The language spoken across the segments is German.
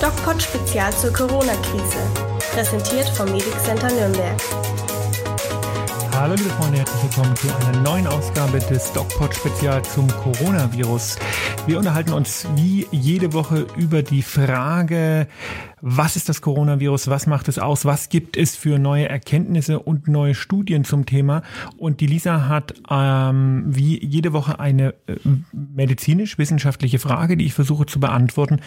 DocPod Spezial zur Corona-Krise. Präsentiert vom Medic Center Nürnberg. Hallo liebe Freunde, herzlich willkommen zu einer neuen Ausgabe des DocPod Spezial zum Coronavirus. Wir unterhalten uns wie jede Woche über die Frage, was ist das Coronavirus, was macht es aus, was gibt es für neue Erkenntnisse und neue Studien zum Thema. Und die Lisa hat ähm, wie jede Woche eine äh, medizinisch-wissenschaftliche Frage, die ich versuche zu beantworten.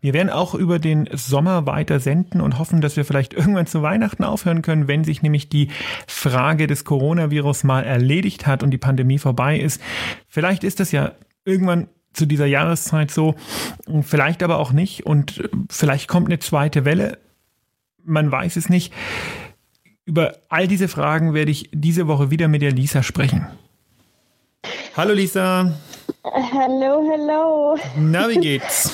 Wir werden auch über den Sommer weiter senden und hoffen, dass wir vielleicht irgendwann zu Weihnachten aufhören können, wenn sich nämlich die Frage des Coronavirus mal erledigt hat und die Pandemie vorbei ist. Vielleicht ist das ja irgendwann zu dieser Jahreszeit so, vielleicht aber auch nicht und vielleicht kommt eine zweite Welle, man weiß es nicht. Über all diese Fragen werde ich diese Woche wieder mit der Lisa sprechen. Hallo Lisa. Hallo, hallo. Na, wie geht's?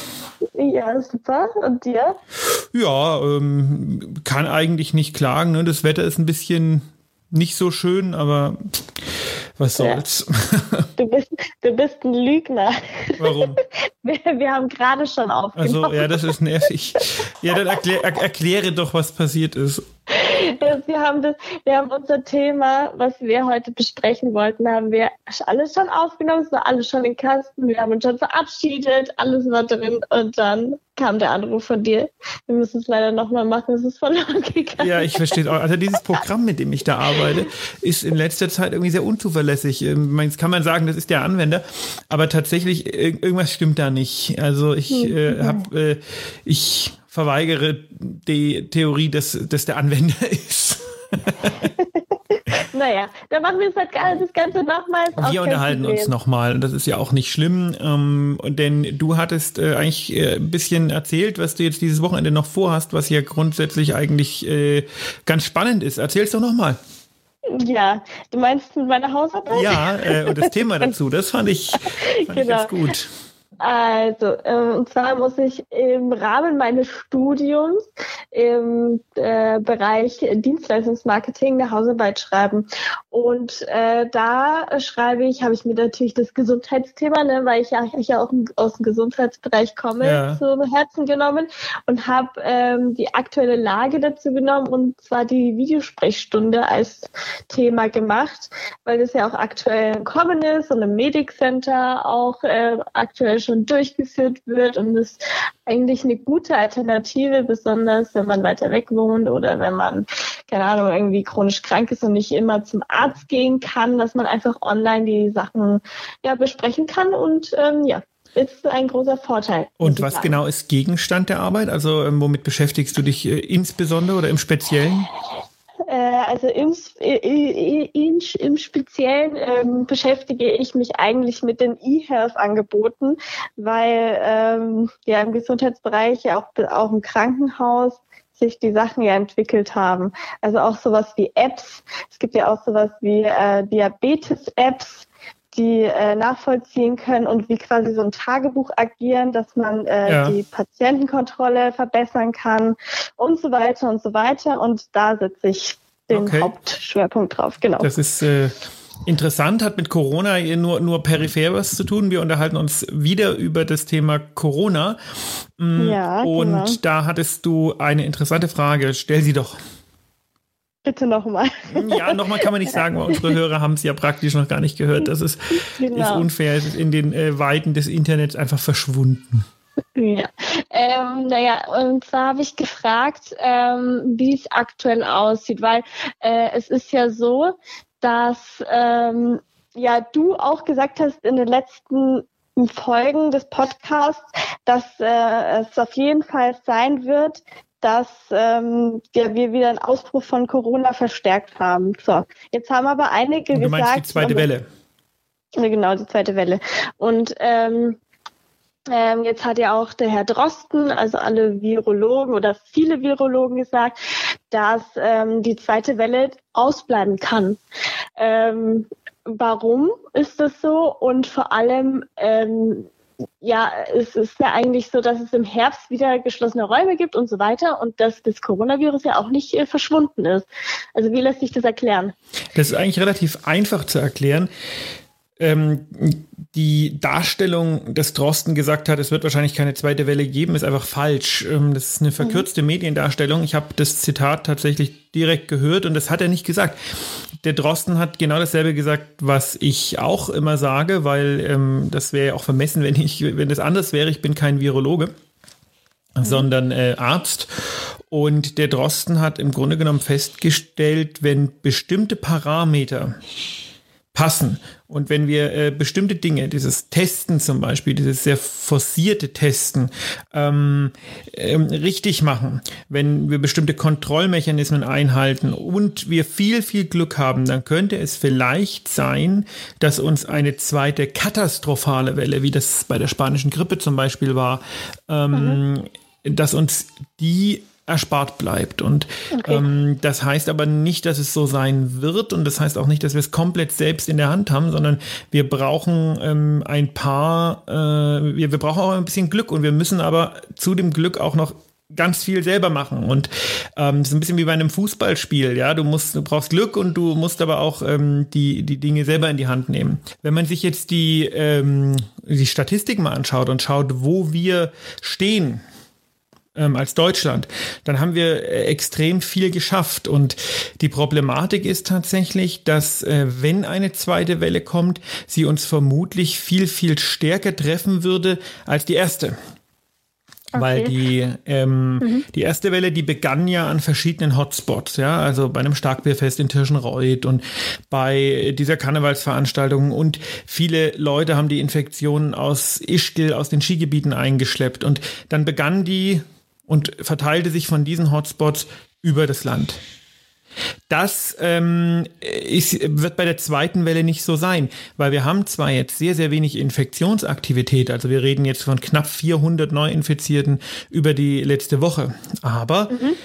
Ja, super. Und dir? Ja, ähm, kann eigentlich nicht klagen. Ne? Das Wetter ist ein bisschen nicht so schön, aber was soll's. Ja. Du, bist, du bist ein Lügner. Warum? Wir, wir haben gerade schon aufgenommen. Also, ja, das ist nervig. Ja, dann erklär, er, erkläre doch, was passiert ist. Wir haben, das, wir haben unser Thema, was wir heute besprechen wollten, haben wir alles schon aufgenommen, es war alles schon im Kasten, wir haben uns schon verabschiedet, alles war drin und dann kam der Anruf von dir. Wir müssen es leider nochmal machen, es ist verloren gegangen. Ja, ich verstehe auch. Also dieses Programm, mit dem ich da arbeite, ist in letzter Zeit irgendwie sehr unzuverlässig. Ähm, jetzt kann man sagen, das ist der Anwender, aber tatsächlich irgendwas stimmt da nicht. Also ich äh, habe, äh, ich verweigere die Theorie, dass das der Anwender ist. naja, dann machen wir halt das Ganze nochmals. Wir unterhalten uns nochmal. Das ist ja auch nicht schlimm, ähm, denn du hattest äh, eigentlich äh, ein bisschen erzählt, was du jetzt dieses Wochenende noch vorhast, was ja grundsätzlich eigentlich äh, ganz spannend ist. Erzähl's doch nochmal. Ja, du meinst meine Hausarbeit? Ja, äh, und das Thema dazu, das fand ich, fand genau. ich ganz gut. Also, äh, und zwar muss ich im Rahmen meines Studiums im äh, Bereich Dienstleistungsmarketing eine Hausarbeit schreiben. Und äh, da schreibe ich, habe ich mir natürlich das Gesundheitsthema, ne, weil ich ja, ich ja auch aus dem Gesundheitsbereich komme, ja. zu Herzen genommen und habe ähm, die aktuelle Lage dazu genommen und zwar die Videosprechstunde als Thema gemacht, weil das ja auch aktuell Kommen ist und im Medic Center auch äh, aktuell schon durchgeführt wird und ist eigentlich eine gute Alternative, besonders wenn man weiter weg wohnt oder wenn man, keine Ahnung, irgendwie chronisch krank ist und nicht immer zum Arzt gehen kann, dass man einfach online die Sachen ja besprechen kann und ähm, ja, ist ein großer Vorteil. Und was genau ist Gegenstand der Arbeit? Also ähm, womit beschäftigst du dich äh, insbesondere oder im Speziellen? Äh, also im, im, im Speziellen ähm, beschäftige ich mich eigentlich mit den E-Health-Angeboten, weil ähm, ja im Gesundheitsbereich, ja auch, auch im Krankenhaus, sich die Sachen ja entwickelt haben. Also auch sowas wie Apps. Es gibt ja auch sowas wie äh, Diabetes-Apps, die äh, nachvollziehen können und wie quasi so ein Tagebuch agieren, dass man äh, ja. die Patientenkontrolle verbessern kann und so weiter und so weiter. Und da setze ich den okay. Hauptschwerpunkt drauf. Genau. Das ist äh, interessant, hat mit Corona nur, nur peripher was zu tun. Wir unterhalten uns wieder über das Thema Corona. Mm, ja, und genau. da hattest du eine interessante Frage. Stell sie doch. Bitte nochmal. Ja, nochmal kann man nicht sagen, weil unsere Hörer haben es ja praktisch noch gar nicht gehört. Das ist, genau. ist unfair. Es ist in den äh, Weiten des Internets einfach verschwunden. Ja, ähm, naja, und zwar habe ich gefragt, ähm, wie es aktuell aussieht, weil äh, es ist ja so, dass ähm, ja du auch gesagt hast in den letzten Folgen des Podcasts, dass äh, es auf jeden Fall sein wird, dass ähm, ja, wir wieder einen Ausbruch von Corona verstärkt haben. So, jetzt haben aber einige Und du gesagt. Meinst die zweite Welle. Genau, die zweite Welle. Und ähm, ähm, jetzt hat ja auch der Herr Drosten, also alle Virologen oder viele Virologen gesagt, dass ähm, die zweite Welle ausbleiben kann. Ähm, warum ist das so? Und vor allem, ähm, ja, es ist ja eigentlich so, dass es im Herbst wieder geschlossene Räume gibt und so weiter und dass das Coronavirus ja auch nicht äh, verschwunden ist. Also wie lässt sich das erklären? Das ist eigentlich relativ einfach zu erklären. Ähm, die Darstellung, dass Drosten gesagt hat, es wird wahrscheinlich keine zweite Welle geben, ist einfach falsch. Ähm, das ist eine verkürzte mhm. Mediendarstellung. Ich habe das Zitat tatsächlich direkt gehört und das hat er nicht gesagt. Der Drosten hat genau dasselbe gesagt, was ich auch immer sage, weil ähm, das wäre ja auch vermessen, wenn ich, wenn das anders wäre. Ich bin kein Virologe, mhm. sondern äh, Arzt. Und der Drosten hat im Grunde genommen festgestellt, wenn bestimmte Parameter passen. Und wenn wir äh, bestimmte Dinge, dieses Testen zum Beispiel, dieses sehr forcierte Testen, ähm, ähm, richtig machen, wenn wir bestimmte Kontrollmechanismen einhalten und wir viel, viel Glück haben, dann könnte es vielleicht sein, dass uns eine zweite katastrophale Welle, wie das bei der spanischen Grippe zum Beispiel war, ähm, mhm. dass uns die erspart bleibt. Und okay. ähm, das heißt aber nicht, dass es so sein wird und das heißt auch nicht, dass wir es komplett selbst in der Hand haben, sondern wir brauchen ähm, ein paar, äh, wir, wir brauchen auch ein bisschen Glück und wir müssen aber zu dem Glück auch noch ganz viel selber machen und ähm, das ist ein bisschen wie bei einem Fußballspiel, ja, du musst, du brauchst Glück und du musst aber auch ähm, die die Dinge selber in die Hand nehmen. Wenn man sich jetzt die ähm, die Statistik mal anschaut und schaut, wo wir stehen, ähm, als Deutschland, dann haben wir äh, extrem viel geschafft. Und die Problematik ist tatsächlich, dass äh, wenn eine zweite Welle kommt, sie uns vermutlich viel, viel stärker treffen würde als die erste. Okay. Weil die, ähm, mhm. die erste Welle, die begann ja an verschiedenen Hotspots, ja, also bei einem Starkbierfest in Tirschenreuth und bei dieser Karnevalsveranstaltung und viele Leute haben die Infektionen aus Ischgl, aus den Skigebieten eingeschleppt und dann begann die und verteilte sich von diesen Hotspots über das Land. Das ähm, ist, wird bei der zweiten Welle nicht so sein, weil wir haben zwar jetzt sehr, sehr wenig Infektionsaktivität, also wir reden jetzt von knapp 400 Neuinfizierten über die letzte Woche, aber mhm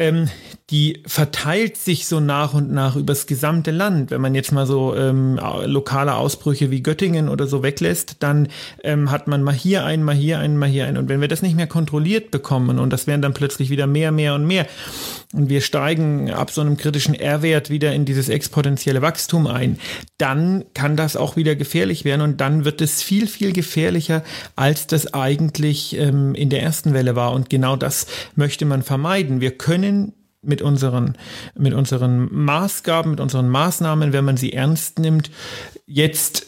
ähm, die verteilt sich so nach und nach übers gesamte Land. Wenn man jetzt mal so ähm, lokale Ausbrüche wie Göttingen oder so weglässt, dann ähm, hat man mal hier einen, mal hier einen, mal hier einen. Und wenn wir das nicht mehr kontrolliert bekommen und das werden dann plötzlich wieder mehr, mehr und mehr und wir steigen ab so einem kritischen R-Wert wieder in dieses exponentielle Wachstum ein, dann kann das auch wieder gefährlich werden und dann wird es viel, viel gefährlicher, als das eigentlich ähm, in der ersten Welle war. Und genau das möchte man vermeiden. Wir können können mit unseren, mit unseren Maßgaben, mit unseren Maßnahmen, wenn man sie ernst nimmt, jetzt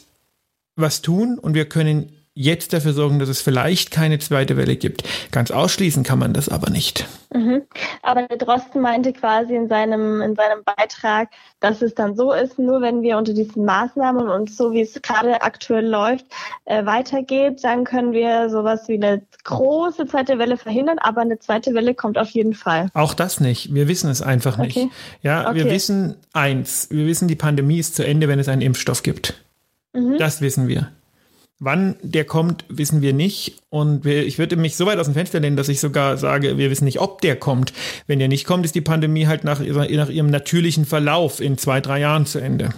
was tun und wir können jetzt dafür sorgen, dass es vielleicht keine zweite Welle gibt. Ganz ausschließen kann man das aber nicht. Mhm. Aber der Drosten meinte quasi in seinem, in seinem Beitrag, dass es dann so ist, nur wenn wir unter diesen Maßnahmen und so wie es gerade aktuell läuft, äh, weitergeht, dann können wir sowas wie eine große zweite Welle verhindern, aber eine zweite Welle kommt auf jeden Fall. Auch das nicht. Wir wissen es einfach nicht. Okay. Ja, okay. wir wissen eins. Wir wissen, die Pandemie ist zu Ende, wenn es einen Impfstoff gibt. Mhm. Das wissen wir. Wann der kommt, wissen wir nicht. Und ich würde mich so weit aus dem Fenster lehnen, dass ich sogar sage, wir wissen nicht, ob der kommt. Wenn der nicht kommt, ist die Pandemie halt nach, nach ihrem natürlichen Verlauf in zwei, drei Jahren zu Ende.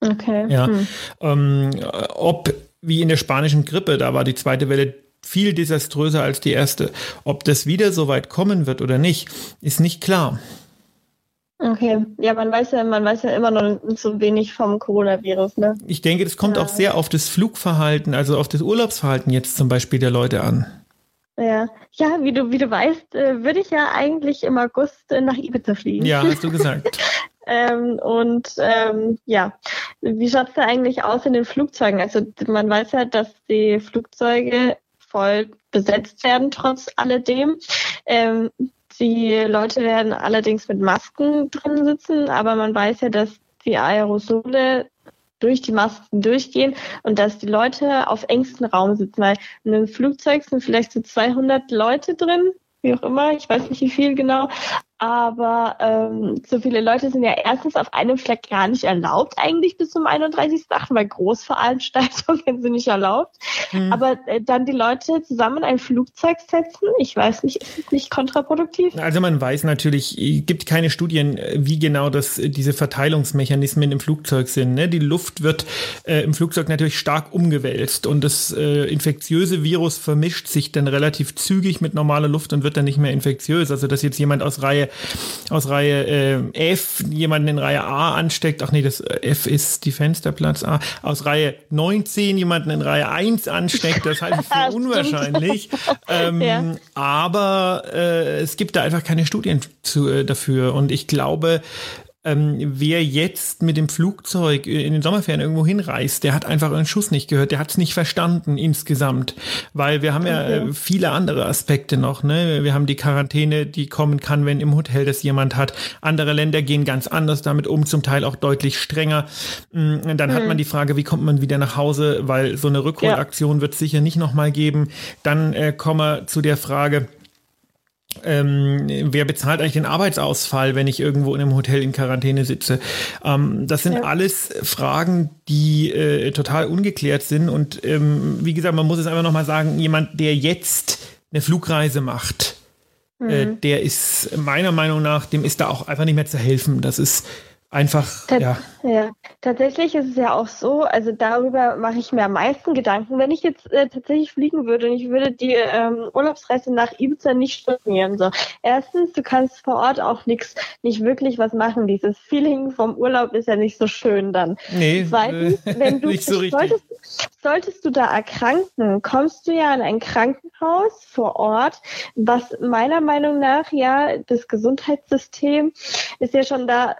Okay. Ja. Hm. Ähm, ob, wie in der spanischen Grippe, da war die zweite Welle viel desaströser als die erste. Ob das wieder so weit kommen wird oder nicht, ist nicht klar. Okay, ja, man weiß ja, man weiß ja immer noch so wenig vom Coronavirus, ne? Ich denke, das kommt ja. auch sehr auf das Flugverhalten, also auf das Urlaubsverhalten jetzt zum Beispiel der Leute an. Ja, ja, wie du, wie du weißt, äh, würde ich ja eigentlich im August äh, nach Ibiza fliegen. Ja, hast du gesagt. ähm, und ähm, ja, wie schaut es da eigentlich aus in den Flugzeugen? Also man weiß ja, dass die Flugzeuge voll besetzt werden, trotz alledem. Ähm, die Leute werden allerdings mit Masken drin sitzen, aber man weiß ja, dass die Aerosole durch die Masken durchgehen und dass die Leute auf engstem Raum sitzen, weil in einem Flugzeug sind vielleicht so 200 Leute drin, wie auch immer, ich weiß nicht wie viel genau, aber ähm, so viele Leute sind ja erstens auf einem Fleck gar nicht erlaubt, eigentlich bis zum 31.8., weil Großveranstaltungen sind nicht erlaubt. Mhm. Aber äh, dann die Leute zusammen in ein Flugzeug setzen, ich weiß nicht, ist es nicht kontraproduktiv? Also man weiß natürlich, es gibt keine Studien, wie genau das, diese Verteilungsmechanismen im Flugzeug sind. Ne? Die Luft wird äh, im Flugzeug natürlich stark umgewälzt und das äh, infektiöse Virus vermischt sich dann relativ zügig mit normaler Luft und wird dann nicht mehr infektiös. Also dass jetzt jemand aus Reihe Reihe, aus Reihe äh, F jemanden in Reihe A ansteckt, ach nee, das äh, F ist die Fensterplatz A, aus Reihe 19 jemanden in Reihe 1 ansteckt, das halte ich für unwahrscheinlich. Ähm, ja. Aber äh, es gibt da einfach keine Studien zu, äh, dafür. Und ich glaube, ähm, wer jetzt mit dem Flugzeug in den Sommerferien irgendwo hinreist, der hat einfach einen Schuss nicht gehört, der hat es nicht verstanden insgesamt, weil wir haben ja äh, viele andere Aspekte noch. Ne? Wir haben die Quarantäne, die kommen kann, wenn im Hotel das jemand hat. Andere Länder gehen ganz anders damit um, zum Teil auch deutlich strenger. Mm, dann mhm. hat man die Frage, wie kommt man wieder nach Hause, weil so eine Rückholaktion ja. wird es sicher nicht nochmal geben. Dann äh, kommen wir zu der Frage, ähm, wer bezahlt eigentlich den Arbeitsausfall, wenn ich irgendwo in einem Hotel in Quarantäne sitze? Ähm, das sind ja. alles Fragen, die äh, total ungeklärt sind. Und ähm, wie gesagt, man muss es einfach nochmal sagen, jemand, der jetzt eine Flugreise macht, äh, mhm. äh, der ist meiner Meinung nach, dem ist da auch einfach nicht mehr zu helfen. Das ist einfach, Tats ja. ja. Tatsächlich ist es ja auch so, also darüber mache ich mir am meisten Gedanken. Wenn ich jetzt äh, tatsächlich fliegen würde und ich würde die ähm, Urlaubsreise nach Ibiza nicht stornieren, so. Erstens, du kannst vor Ort auch nichts, nicht wirklich was machen. Dieses Feeling vom Urlaub ist ja nicht so schön dann. Nee, Zweitens, wenn du, nicht so richtig. Solltest, solltest du da erkranken, kommst du ja in ein Krankenhaus vor Ort, was meiner Meinung nach ja, das Gesundheitssystem ist ja schon da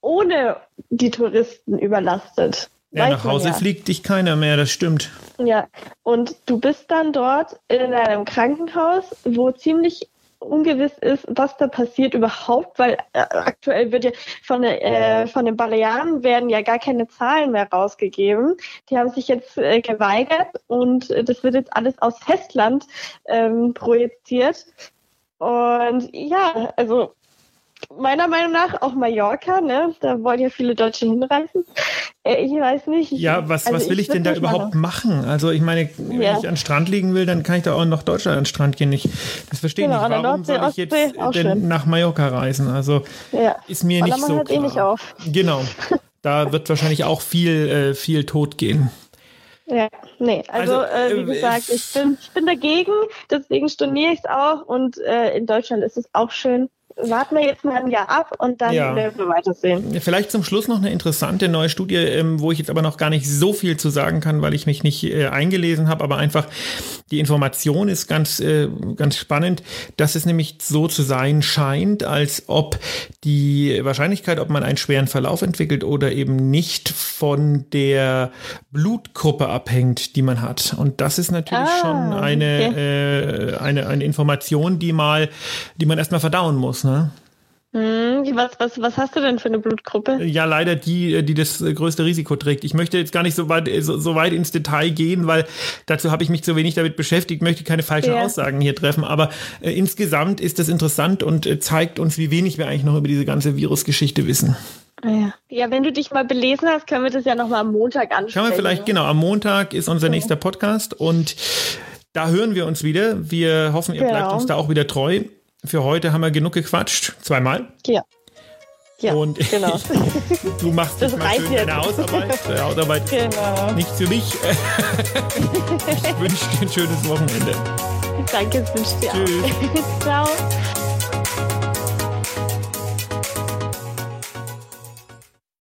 ohne die Touristen überlastet. Ja, nach Hause ja. fliegt dich keiner mehr, das stimmt. Ja, und du bist dann dort in einem Krankenhaus, wo ziemlich ungewiss ist, was da passiert überhaupt, weil äh, aktuell wird ja von, äh, von den Balearen werden ja gar keine Zahlen mehr rausgegeben. Die haben sich jetzt äh, geweigert und das wird jetzt alles aus Festland ähm, projiziert. Und ja, also meiner Meinung nach auch Mallorca, ne? Da wollen ja viele Deutsche hinreisen. Äh, ich weiß nicht. Ich, ja, was, also was will ich, ich denn da überhaupt machen? Also ich meine, wenn ja. ich an den Strand liegen will, dann kann ich da auch nach Deutschland an den Strand gehen. Ich, das verstehe ich genau, nicht. Warum Nordsee, soll ich jetzt denn nach Mallorca reisen? Also ja. ist mir nicht so hört klar. Eh nicht auf. Genau. Da wird wahrscheinlich auch viel, äh, viel tot gehen. Ja, nee, also, also äh, wie äh, gesagt, ich bin, ich bin dagegen, deswegen storniere ich es auch und äh, in Deutschland ist es auch schön warten wir jetzt mal ein Jahr ab und dann ja. werden wir weitersehen. Vielleicht zum Schluss noch eine interessante neue Studie, ähm, wo ich jetzt aber noch gar nicht so viel zu sagen kann, weil ich mich nicht äh, eingelesen habe, aber einfach die Information ist ganz, äh, ganz spannend, dass es nämlich so zu sein scheint, als ob die Wahrscheinlichkeit, ob man einen schweren Verlauf entwickelt oder eben nicht von der Blutgruppe abhängt, die man hat. Und das ist natürlich ah, schon eine, okay. äh, eine, eine Information, die mal, die man erstmal verdauen muss. Ne? Hm, was, was, was hast du denn für eine Blutgruppe? Ja, leider die, die das größte Risiko trägt. Ich möchte jetzt gar nicht so weit, so, so weit ins Detail gehen, weil dazu habe ich mich zu wenig damit beschäftigt, möchte keine falschen ja. Aussagen hier treffen. Aber äh, insgesamt ist das interessant und äh, zeigt uns, wie wenig wir eigentlich noch über diese ganze Virusgeschichte wissen. Ah, ja. ja, wenn du dich mal belesen hast, können wir das ja nochmal am Montag anschauen. Schauen wir vielleicht, genau, am Montag ist unser nächster Podcast und da hören wir uns wieder. Wir hoffen, ihr genau. bleibt uns da auch wieder treu. Für heute haben wir genug gequatscht. Zweimal. Ja. Ja, und genau. du machst das mal schön deine Hausarbeit. Deine Hausarbeit genau. nicht für mich. ich wünsche dir ein schönes Wochenende. Danke, das wünsche dir Tschüss. auch. Ciao.